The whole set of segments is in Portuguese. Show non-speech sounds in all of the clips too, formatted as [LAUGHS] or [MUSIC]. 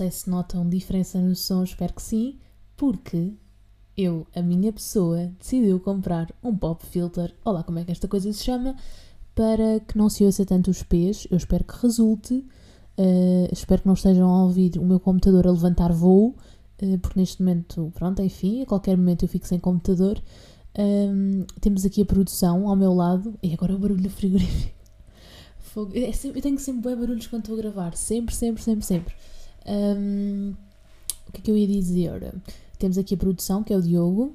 Sei se notam diferença no som, espero que sim, porque eu, a minha pessoa, decidiu comprar um pop filter, olá, como é que esta coisa se chama, para que não se ouça tanto os pés. Eu espero que resulte. Uh, espero que não estejam a ouvir o meu computador a levantar voo, uh, porque neste momento, pronto, enfim, a qualquer momento eu fico sem computador. Um, temos aqui a produção ao meu lado, e agora o barulho do [LAUGHS] frigorífico. Fogo. É eu tenho sempre bem barulhos quando estou a gravar. Sempre, sempre, sempre, sempre. Um, o que é que eu ia dizer? Temos aqui a produção, que é o Diogo,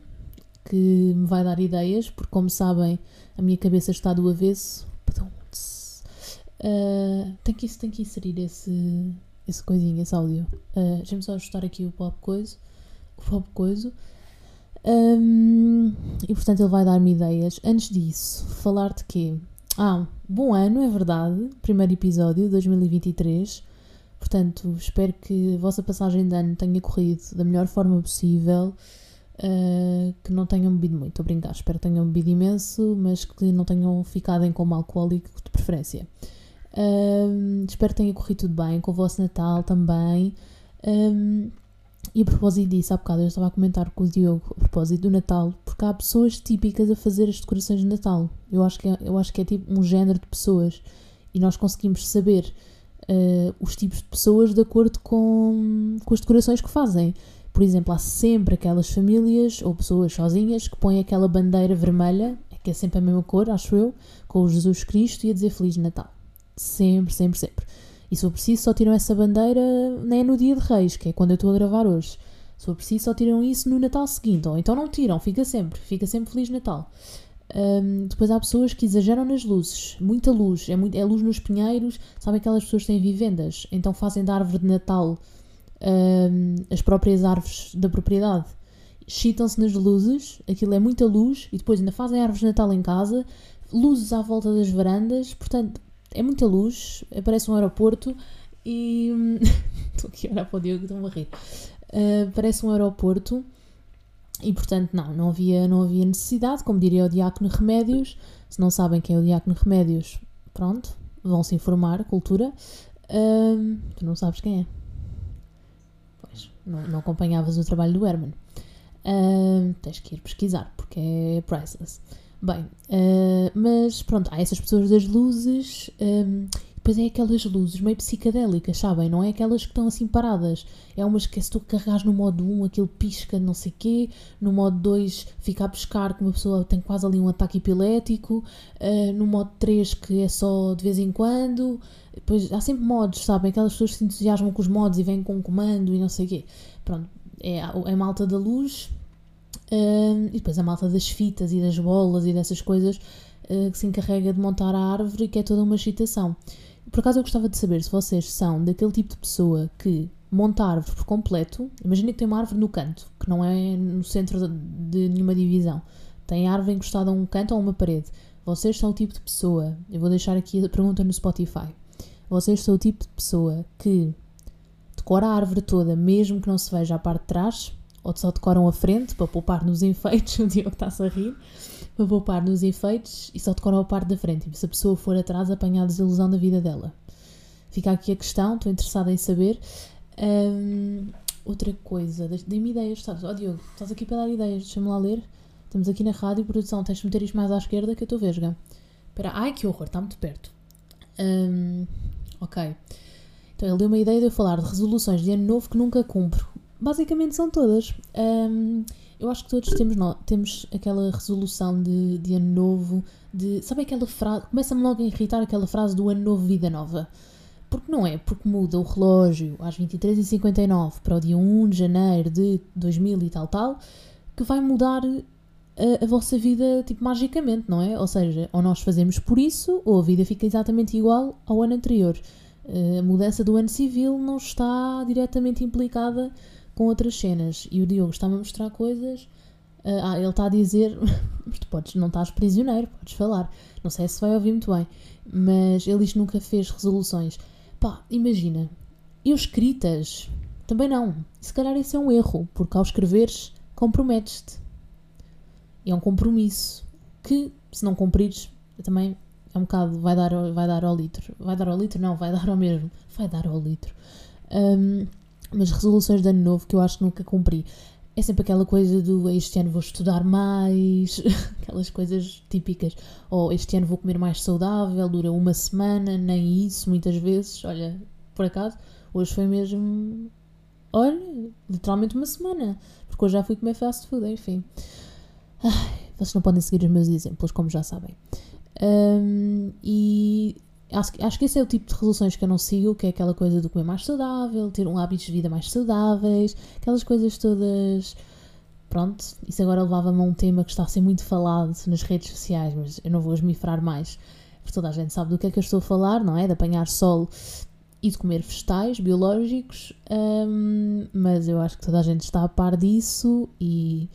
que me vai dar ideias, porque, como sabem, a minha cabeça está do avesso. Uh, tem, que, tem que inserir esse, esse coisinho, esse áudio. Uh, Deixa-me só ajustar aqui o pop coisa. O pop coisa. Um, e portanto ele vai dar-me ideias. Antes disso, falar de quê? Ah, bom ano, é verdade. Primeiro episódio, 2023. Portanto, espero que a vossa passagem de ano tenha corrido da melhor forma possível. Uh, que não tenham bebido muito, estou a brincar. Espero que tenham bebido imenso, mas que não tenham ficado em coma alcoólico de preferência. Uh, espero que tenha corrido tudo bem com o vosso Natal também. Um, e a propósito disso, há bocado eu estava a comentar com o Diogo a propósito do Natal, porque há pessoas típicas a fazer as decorações de Natal. Eu acho que é, eu acho que é tipo um género de pessoas e nós conseguimos saber uh, os tipos de pessoas de acordo com, com as decorações que fazem. Por exemplo, há sempre aquelas famílias ou pessoas sozinhas que põem aquela bandeira vermelha, que é sempre a mesma cor, acho eu, com o Jesus Cristo e a dizer Feliz Natal. Sempre, sempre, sempre. E se for preciso, só tiram essa bandeira nem é no dia de Reis, que é quando eu estou a gravar hoje. Se for preciso, só tiram isso no Natal seguinte. Ou então não tiram, fica sempre. Fica sempre Feliz Natal. Um, depois há pessoas que exageram nas luzes. Muita luz. É, muito, é luz nos pinheiros. Sabem aquelas pessoas que têm vivendas? Então fazem da árvore de Natal um, as próprias árvores da propriedade. Chitam-se nas luzes. Aquilo é muita luz. E depois ainda fazem árvores de Natal em casa. Luzes à volta das varandas. Portanto, é muita luz, parece um aeroporto e. [LAUGHS] Estou aqui a olhar para o Diogo, estou a rir. Uh, parece um aeroporto e, portanto, não, não havia, não havia necessidade, como diria o Diácono Remédios. Se não sabem quem é o Diácono Remédios, pronto, vão se informar, cultura. Uh, tu não sabes quem é. Pois, não, não acompanhavas o trabalho do Herman. Uh, tens que ir pesquisar, porque é priceless. Bem, uh, mas pronto, há essas pessoas das luzes, um, depois é aquelas luzes meio psicadélicas, sabem? Não é aquelas que estão assim paradas. É umas que se tu carregas no modo 1, aquilo pisca não sei quê, no modo 2 fica a pescar que uma pessoa tem quase ali um ataque epilético, uh, no modo 3 que é só de vez em quando. Depois há sempre modos, sabem? Aquelas pessoas que se entusiasmam com os modos e vêm com um comando e não sei quê. Pronto, é, é a malta da luz Uh, e depois a malta das fitas e das bolas e dessas coisas uh, que se encarrega de montar a árvore, que é toda uma excitação. Por acaso eu gostava de saber se vocês são daquele tipo de pessoa que monta a árvore por completo. Imagina que tem uma árvore no canto, que não é no centro de nenhuma divisão. Tem a árvore encostada a um canto ou a uma parede. Vocês são o tipo de pessoa. Eu vou deixar aqui a pergunta no Spotify. Vocês são o tipo de pessoa que decora a árvore toda, mesmo que não se veja a parte de trás, ou só decoram a frente para poupar nos enfeites, [LAUGHS] o Diogo está-se a rir, para poupar nos enfeites e só decoram a parte da frente. E se a pessoa for atrás, apanhar a desilusão da vida dela. Fica aqui a questão, estou interessada em saber. Outra coisa, dê-me ideias, sabes? Ó oh, Diogo, estás aqui para dar ideias, deixa-me lá ler. Estamos aqui na rádio, produção, tens de meter isto mais à esquerda que eu estou vesga. Espera, ai que horror, está muito perto. Ok. Então ele deu uma ideia de eu falar de resoluções de ano novo que nunca cumpro basicamente são todas. Um, eu acho que todos temos, no, temos aquela resolução de, de ano novo, de. Sabe aquela frase. Começa-me logo a irritar aquela frase do ano novo, vida nova. Porque não é porque muda o relógio às 23h59 para o dia 1 de janeiro de 2000 e tal, tal, que vai mudar a, a, vossa vida, tipo, magicamente, não é? Ou seja, ou nós fazemos por isso, ou a vida fica exatamente igual ao ano anterior. A mudança do ano civil não está diretamente implicada com outras cenas. E o Diogo está-me a mostrar coisas. Uh, ah, ele está a dizer. [LAUGHS] Mas tu podes, não estás prisioneiro, podes falar. Não sei se vai ouvir muito bem. Mas ele que nunca fez resoluções. Pá, imagina. Eu escritas. Também não. Se calhar isso é um erro, porque ao escreveres, comprometes-te. É um compromisso que, se não cumprires, também é um bocado, vai dar, vai dar ao litro. Vai dar ao litro? Não, vai [LAUGHS] dar ao mesmo. Vai dar ao litro. Um, mas resoluções de ano novo que eu acho que nunca cumpri. É sempre aquela coisa do este ano vou estudar mais, [LAUGHS] aquelas coisas típicas. Ou este ano vou comer mais saudável, dura uma semana, nem isso, muitas vezes. Olha, por acaso, hoje foi mesmo. Olha, literalmente uma semana. Porque hoje já fui comer fast food, enfim. Ai, vocês não podem seguir os meus exemplos, como já sabem. Um, e acho, acho que esse é o tipo de resoluções que eu não sigo, que é aquela coisa do comer mais saudável, ter um hábitos de vida mais saudáveis, aquelas coisas todas. Pronto, isso agora levava-me a um tema que está a ser muito falado nas redes sociais, mas eu não vou esmifrar mais, porque toda a gente sabe do que é que eu estou a falar, não é? De apanhar sol e de comer vegetais biológicos, hum, mas eu acho que toda a gente está a par disso e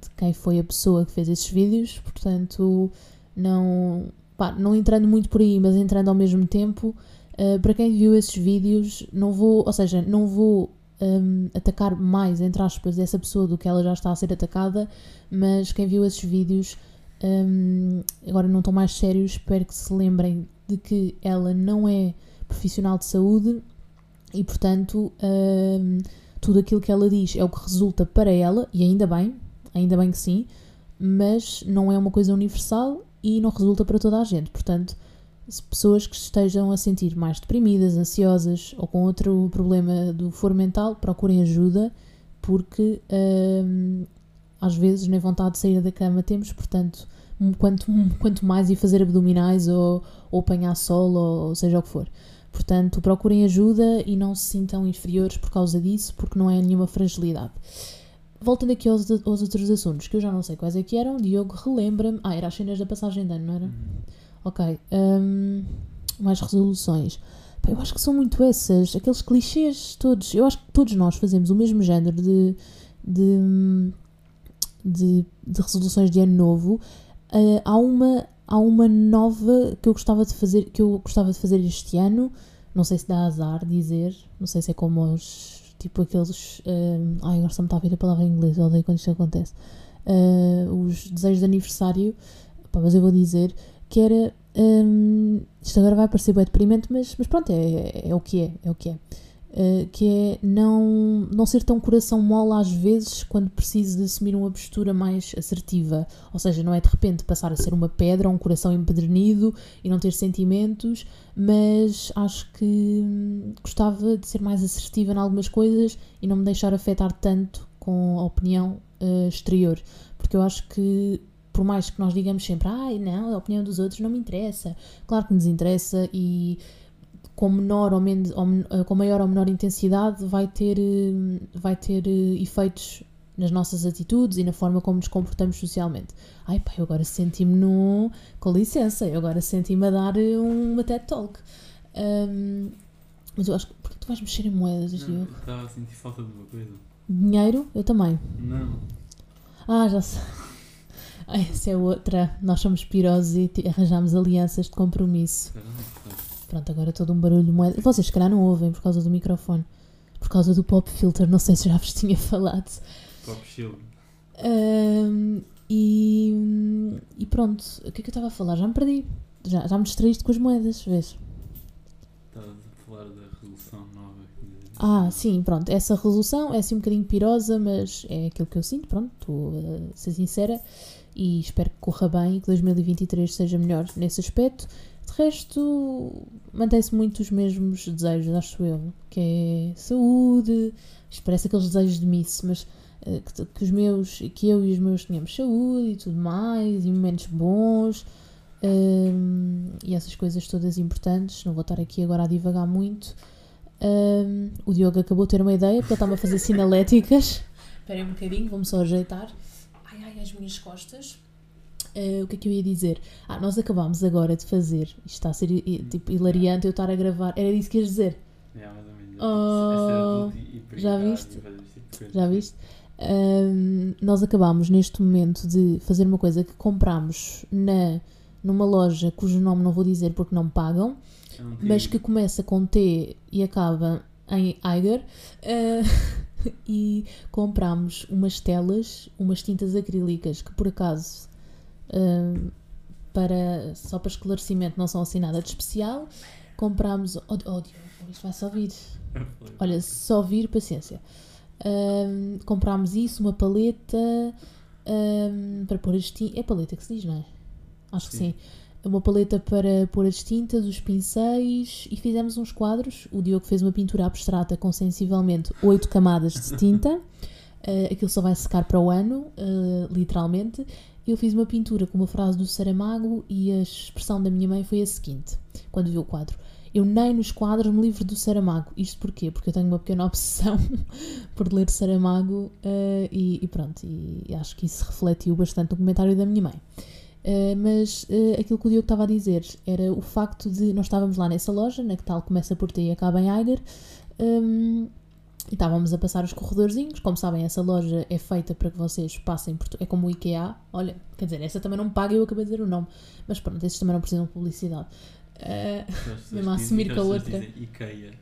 de quem foi a pessoa que fez esses vídeos, portanto, não, pá, não entrando muito por aí, mas entrando ao mesmo tempo, uh, para quem viu esses vídeos, não vou, ou seja, não vou um, atacar mais, entre aspas, essa pessoa do que ela já está a ser atacada, mas quem viu esses vídeos, um, agora não estão mais sérios, espero que se lembrem de que ela não é profissional de saúde e, portanto, um, tudo aquilo que ela diz é o que resulta para ela, e ainda bem, ainda bem que sim, mas não é uma coisa universal e não resulta para toda a gente. Portanto, pessoas que estejam a sentir mais deprimidas, ansiosas ou com outro problema do foro mental, procurem ajuda, porque hum, às vezes nem vontade de sair da cama temos, portanto, quanto, quanto mais ir fazer abdominais ou, ou apanhar sol ou, ou seja o que for. Portanto, procurem ajuda e não se sintam inferiores por causa disso, porque não é nenhuma fragilidade. Voltando aqui aos, aos outros assuntos, que eu já não sei quais é que eram, Diogo relembra-me. Ah, era as cenas da passagem de ano, não era? Ok. hum, mais resoluções. Pá, eu acho que são muito essas, aqueles clichês todos. Eu acho que todos nós fazemos o mesmo género de, de, de, de resoluções de ano novo. Ah, há, uma, há uma nova que eu gostava de fazer, que eu gostava de fazer este ano. Não sei se dá azar dizer, não sei se é como os tipo aqueles. hum, ai, agora só me a vir a palavra em inglês, eu odeio quando isto acontece. Ah, os desejos de aniversário, pá, mas eu vou dizer que era. hum, isto agora vai parecer bem deprimente, mas, mas pronto, é, é o que é, é o que é. Uh, que é não, não ser tão coração mole às vezes quando preciso de assumir uma postura mais assertiva. Ou seja, não é de repente passar a ser uma pedra, um coração empedernido e não ter sentimentos, mas acho que hum, gostava de ser mais assertiva em algumas coisas e não me deixar afetar tanto com a opinião uh, exterior. Porque eu acho que por mais que nós digamos sempre, ai não, a opinião dos outros não me interessa, claro que nos interessa e com menor ou, menos, ou eh, com maior ou menor intensidade vai ter, eh, vai ter eh, efeitos nas nossas atitudes e na forma como nos comportamos socialmente. Ai pá, eu agora senti-me num. Com licença, eu agora senti-me a dar uma TED Talk. Ahm, mas eu acho que. Porquê tu vais mexer em moedas, Não, Diogo? estava a sentir falta de uma coisa. Dinheiro? Eu também. Não. Ah, já sei. [LAUGHS] Essa é outra. Nós somos pirosos e arranjamos alianças de compromisso. Pá. Pronto, agora todo um barulho de moeda. Vocês, se calhar, não ouvem por causa do microfone. Por causa do pop filter, não sei se já vos tinha [LAUGHS] falado. Pop shield. Ahm, e, e pronto, o que é que eu estava a falar? Já me perdi. Já, já me distraíste com as moedas, vês? Estavas a falar da resolução nova. que- Ah, sim, pronto. Essa resolução é assim um bocadinho pirosa, mas é aquilo que eu sinto. Pronto, estou a ser sincera e espero que corra bem e que 2023 seja melhor nesse aspecto. Resto, mantém-se muito os mesmos desejos, acho eu, que é saúde, parece aqueles desejos de miss, mas eh, que, que os meus, que eu e os meus tenhamos saúde e tudo mais, e momentos bons, hum, e essas coisas todas importantes. Não vou estar aqui agora a divagar muito. Hum, o Diogo acabou de ter uma ideia, porque ele está-me a fazer [LAUGHS] sinaléticas. Esperem um bocadinho, vou-me só ajeitar. Ai, ai, as minhas costas. Eh, o que é que eu ia dizer? Ah, nós acabámos agora de fazer. Isto está a ser i- tipo hilariante eu estar a gravar. Era isso que ias dizer? É, mais ou menos. Oh, e já viste? Já viste? Ahm, nós acabámos neste momento de fazer uma coisa que comprámos na, numa loja cujo nome não vou dizer porque não pagam, não mas tive- que começa com T e acaba em Eiger. ah, [LAUGHS] e comprámos umas telas, umas tintas acrílicas que por acaso, para, só para esclarecimento, não são assim nada de especial. Comprámos. Oh, oh Diogo, isto vai só vir. [LAUGHS] Olha, se só vir, paciência. Ahm, comprámos isso, uma paleta ahm, para pôr as tintas. É paleta que se diz, não é? Acho que Sim. sim. Uma paleta para pôr as tintas, os pincéis e fizemos uns quadros. O Diogo fez uma pintura abstrata com sensivelmente 8 camadas de tinta. [LAUGHS] Ah, aquilo só vai secar para o ano, ah, literalmente. Eu fiz uma pintura com uma frase do Saramago e a expressão da minha mãe foi a seguinte, quando viu o quadro. Eu nem nos quadros me livro do Saramago. Isto porquê? Porque eu tenho uma pequena [LAUGHS] obsessão por ler Saramago eh, e, e pronto, e, acho que isso refletiu bastante no comentário da minha mãe. Eh, mas eh, aquilo que o Diogo estava a dizer era o facto de nós estávamos lá nessa loja, na que tal começa por T e acaba em Eiger, hum, e estávamos a passar os corredorzinhos. Como sabem, essa loja é feita para que vocês passem por. É como o IKEA. Olha, quer dizer, essa também não paga, eu acabei de dizer o nome. Mas pronto, esses também não precisam de publicidade. Eh, Mesmo a assumir que a outra- Ikea.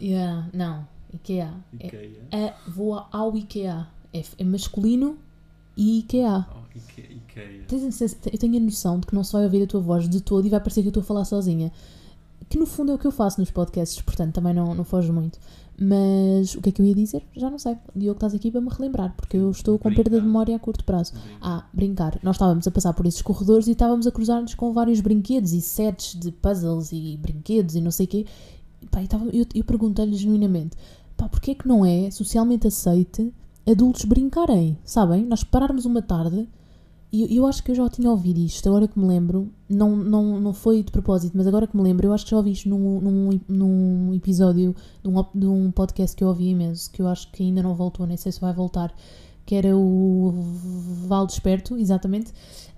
yeah, não, IKEA. É, Ikea. é- vou ao IKEA. É, é masculino e IKEA. Oh, Ikea. Ikea. Eu tenho a noção de que não se vai ouvir a tua voz de todo e vai parecer que eu estou a falar sozinha. Que no fundo é o que eu faço nos podcasts, portanto também não, não foge muito. Mas o que é que eu ia dizer? Já não sei. Diogo, estás aqui para me relembrar, porque eu estou com perda de Brincar. memória a curto prazo. Brinca. Ah, brincar. Nós estávamos a passar por esses corredores e estávamos a cruzar-nos com vários brinquedos e sets de puzzles e brinquedos e não sei o quê. Pá, e tava- eu, eu perguntei-lhe genuinamente, pá, porquê é que não é socialmente aceite adultos brincarem? Sabem? Nós pararmos uma tarde eu, eu acho que eu já tinha ouvido isto, agora que me lembro, não, não, não foi de propósito, mas agora que me lembro, eu acho que já ouvi isto num, num, num episódio de um, de um podcast que eu ouvi imenso, que eu acho que ainda não voltou, nem sei se vai voltar, que era o Val Desperto, exatamente,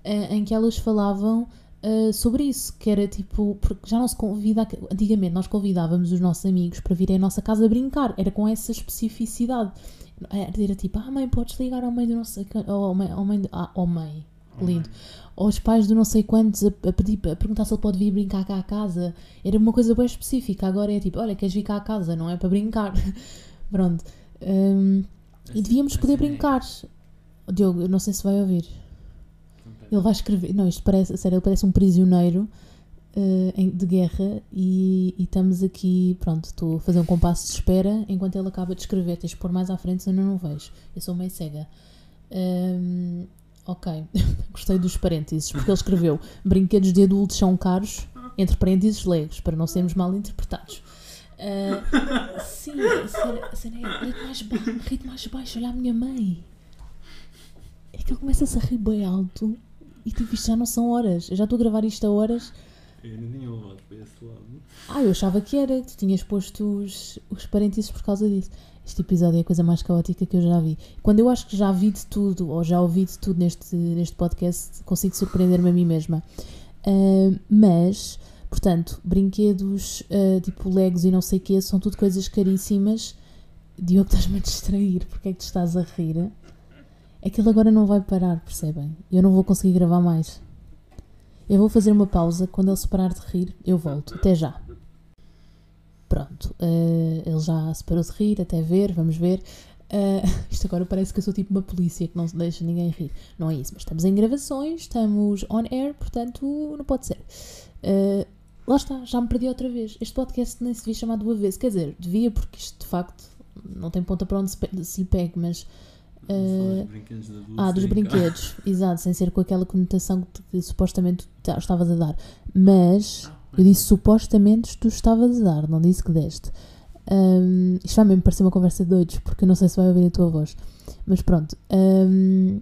eh, em que elas falavam eh, sobre isso, que era tipo, porque já não se convida, antigamente nós convidávamos os nossos amigos para virem à nossa casa brincar, era com essa especificidade. Era, era tipo, ah mãe, podes ligar ao mãe do nosso, ao mãe, ao mãe, ah, ao mãe, lindo. mãe. aos pais do não sei quantos a, a pedir, a perguntar se ele pode vir brincar cá à casa. Era uma coisa bem específica. Agora é tipo, olha, queres vir cá à casa, não é para brincar. [LAUGHS] Pronto. Hum, e devíamos poder Assim é. brincar. Diogo, não sei se vai ouvir. Ele vai escrever. Não, isto parece, sério, ele parece um prisioneiro em- de guerra e, e estamos aqui, pronto, estou a fazer um compasso de espera enquanto ele acaba de escrever. Tens de pôr mais à frente, senão não vejo. Eu sou meio cega. Hum, ok, [LAUGHS] gostei dos parênteses, porque ele escreveu: brinquedos de adultos são caros, entre parênteses legos, para não sermos mal interpretados. Ah, sim, cena é rito mais, ba mais baixo, olha a minha mãe. É que ele começa-se a rir bem alto e tipo, isto já não são horas. Eu já estou a gravar isto a horas. Tinha levado para esse lado. Ah, eu achava que era, tu tinhas posto os, os parênteses por causa disso. Este episódio é a coisa mais caótica que eu já vi. Quando eu acho que já vi de tudo, ou já ouvi de tudo neste, neste podcast, consigo surpreender-me a mim mesma. Ah, mas, portanto, brinquedos ah, tipo Legos e não sei o quê, são tudo coisas caríssimas. Diogo, estás-me a distrair, porque é que te estás a rir? Aquilo agora não vai parar, percebem? Eu não vou conseguir gravar mais. Eu vou fazer uma pausa. Quando ele se parar de rir, eu volto. Até já. Pronto. eh, ele já se parou de rir, até ver, vamos ver. Eh, [LAUGHS] isto agora parece que eu sou tipo uma polícia que não deixa ninguém rir. Não é isso, mas estamos em gravações, estamos on air, portanto não pode ser. Eh, lá está, já me perdi outra vez. Este podcast nem se devia chamar do avesso. Quer dizer, devia porque isto de facto não tem ponta para onde se, se pegue, mas Brinquedos adultos. ah, dos brinquedos, [LAUGHS] exato, sem ser com aquela conotação que, que supostamente tu ta- estavas a dar. Mas eu disse supostamente tu estavas a dar, não disse que deste. Ahm, isto vai mesmo parecer uma conversa de doidos, porque eu não sei se vai ouvir a tua voz. Mas pronto. ahm,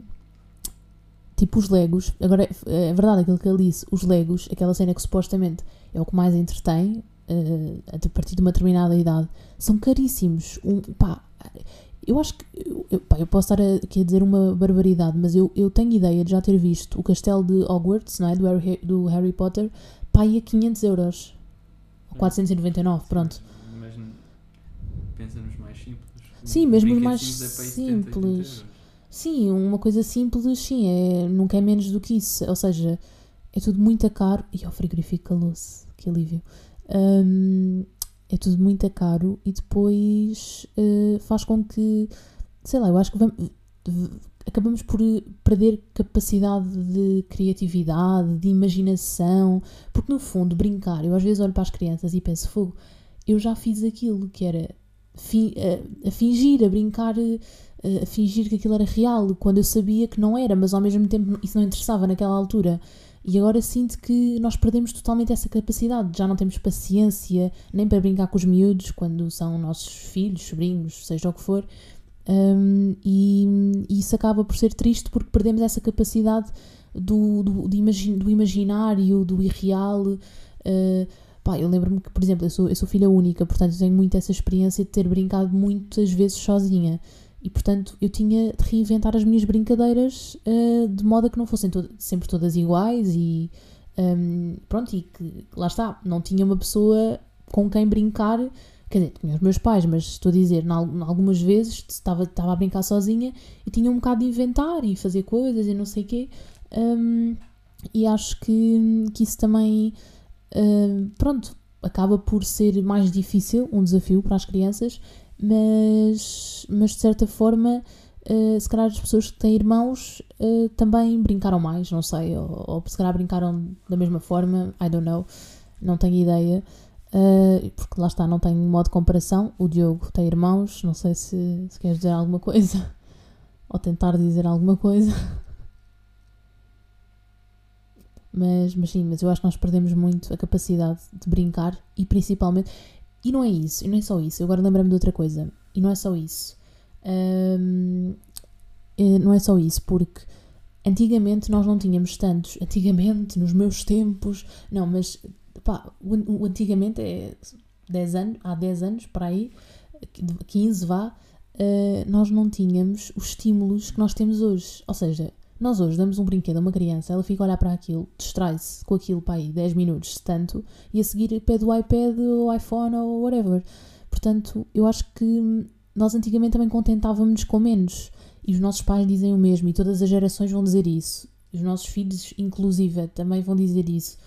tipo os Legos, agora é, é verdade aquilo que ele disse, os Legos, aquela cena que supostamente é o que mais entretém, eh, a partir de uma determinada idade, são caríssimos. Um, pá, eu acho que. Eu, pá, eu posso estar a- aqui a dizer uma barbaridade, mas eu, eu tenho ideia de já ter visto o castelo de Hogwarts, não é? Do Harry, do Harry Potter, pá, a 500 euros. Ou 499, pronto. Mas pensa nos mais simples. Sim, mesmo os mais simples é para aí 70, 80 simples. euros. Sim, uma coisa simples, sim, é, nunca é menos do que isso. Ou seja, é tudo muito caro. E ao frigorífico calou-se, que alívio. Hum, é tudo muito caro e depois eh, faz com que, sei lá, eu acho que vamos, acabamos por perder capacidade de criatividade, de imaginação, porque no fundo, brincar, eu às vezes olho para as crianças e penso, fogo, eu já fiz aquilo que era fi, a, a, fingir, a brincar, a, a fingir que aquilo era real, quando eu sabia que não era, mas ao mesmo tempo isso não interessava naquela altura. E agora sinto que nós perdemos totalmente essa capacidade, já não temos paciência nem para brincar com os miúdos quando são nossos filhos, sobrinhos, seja o que for, um, e, e, isso acaba por ser triste porque perdemos essa capacidade do, do, imagin, do imaginário, do irreal. Uh, pá, eu lembro-me que, por exemplo, eu sou, eu sou filha única, portanto tenho muito essa experiência de ter brincado muitas vezes sozinha. E portanto eu tinha de reinventar as minhas brincadeiras uh, de modo a que não fossem to sempre todas iguais e um, pronto, e que lá está, não tinha uma pessoa com quem brincar Quer dizer, tinha os meus pais, mas estou a dizer, algumas vezes estava, estava a brincar sozinha e tinha um bocado de inventar e fazer coisas e não sei o quê. Um, e acho que, que isso também, um, pronto, acaba por ser mais difícil, um desafio para as crianças, mas, mas de certa forma, uh, se calhar as pessoas que têm irmãos uh, também brincaram mais, não sei, ou, ou se calhar brincaram da mesma forma, I don't know, não tenho ideia. Uh, porque lá está, não tenho modo de comparação. O Diogo tem irmãos, não sei se, se queres dizer alguma coisa [LAUGHS] ou tentar dizer alguma coisa. [LAUGHS] Mas, mas sim, mas eu acho que nós perdemos muito a capacidade de brincar e principalmente. E não é isso, e não é só isso. Eu agora lembrei-me de outra coisa. E não é só isso. Um, não é só isso, porque antigamente nós não tínhamos tantos. Antigamente, nos meus tempos. Não, mas pá, o, o, antigamente é 10 anos, há 10 anos para aí, 15 vá, uh, nós não tínhamos os estímulos que nós temos hoje. Ou seja, nós hoje damos um brinquedo a uma criança, ela fica a olhar para aquilo, distrai-se com aquilo para aí 10 minutos, se tanto, e a seguir pede o iPad ou iPhone ou whatever. Portanto, eu acho que nós antigamente também contentávamos com menos. E os nossos pais dizem o mesmo, e todas as gerações vão dizer isso. Os nossos filhos, inclusive, também vão dizer isso.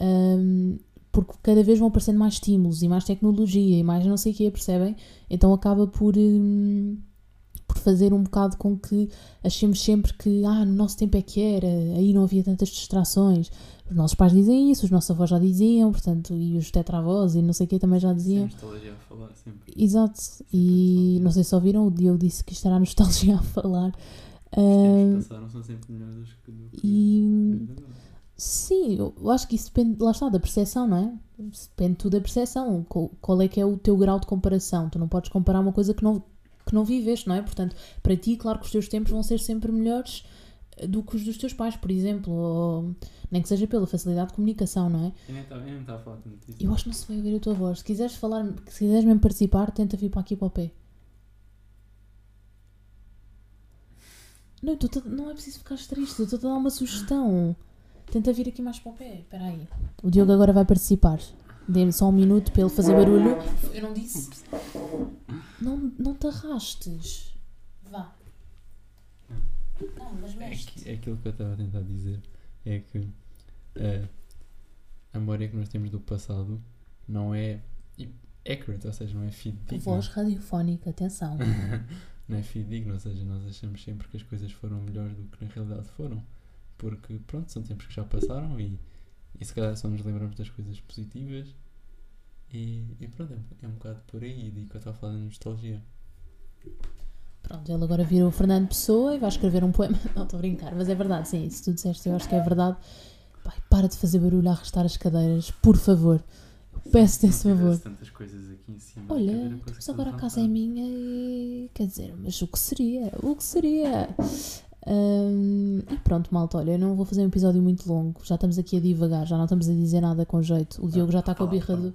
Um, porque cada vez vão aparecendo mais estímulos e mais tecnologia e mais não sei o que, percebem? Então acaba por, um, por fazer um bocado com que achemos sempre que ah, no nosso tempo é que era, aí não havia tantas distrações. Os nossos pais dizem isso, os nossos avós já diziam, portanto, e os tetravós e não sei o que também já diziam. Sim, nostalgia a falar sempre. Exato, e não sei se ouviram, o Diogo disse que estará nostalgia a falar. Os tempos passaram são sempre melhores do que. E, Sim, eu acho que isso depende, lá está, da percepção, não é? Depende tudo da percepção. Qual é que é o teu grau de comparação? Tu não podes comparar uma coisa que não, que não viveste, não é? Portanto, para ti, claro que os teus tempos vão ser sempre melhores eh, do que os dos teus pais, por exemplo, ou nem que seja pela facilidade de comunicação, não é? Eu nem estava a falar tanto disso. Eu acho que não se vai ouvir a tua voz. Se quiseres falar, se quiseres mesmo participar, tenta vir para aqui para o pé. Não, tu, não é preciso ficar triste, eu estou a dar uma sugestão. Tenta vir aqui mais para o pé. Espera aí. O Diogo agora vai participar. Dê-me só um minuto para ele fazer barulho. Eu não disse. Não, não te arrastes. Vá. Não, mas mexe. É, é aquilo que eu estava a tentar dizer. É que uh, a memória que nós temos do passado não é accurate, ou seja, não é fidedigna. Voz radiofónica, atenção. [LAUGHS] não é fidedigna, ou seja, nós achamos sempre que as coisas foram melhores do que na realidade foram porque pronto, são tempos que já passaram e, e se calhar só nos lembramos das coisas positivas e, e pronto, é, um bocado por aí de que eu estava falando de nostalgia. Pronto, ele agora virou o Fernando Pessoa e vai escrever um poema. [LAUGHS] Não, estou a brincar, mas é verdade, sim, se tu disseste, eu acho que é verdade. Pai, para de fazer barulho a arrastar as cadeiras, por favor. Peço-te esse favor. tantas coisas aqui em cima. Olha, mas agora a casa é minha e. Quer dizer, mas o que seria? O que seria? Um, e pronto, malta, olha, eu não vou fazer um episódio muito longo, já estamos aqui a divagar, já não estamos a dizer nada com jeito. O Diogo já está com a birra do.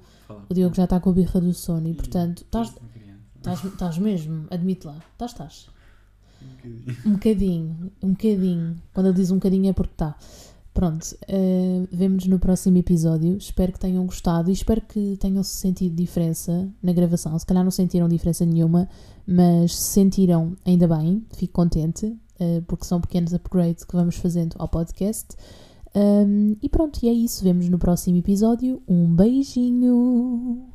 O Diogo já está com a birra do sono e portanto estás. Mesmo, admite lá. Estás, estás. Um bocadinho, um bocadinho. Quando ele diz um bocadinho é porque está. Pronto, uh, vemo-nos no próximo episódio. Espero que tenham gostado e espero que tenham sentido diferença na gravação. Se calhar não sentiram diferença nenhuma, mas se sentiram, ainda bem, fico contente. Eh, porque são pequenos upgrades que vamos fazendo ao podcast. Um, e pronto, e é isso. Vemos no próximo episódio. Um beijinho!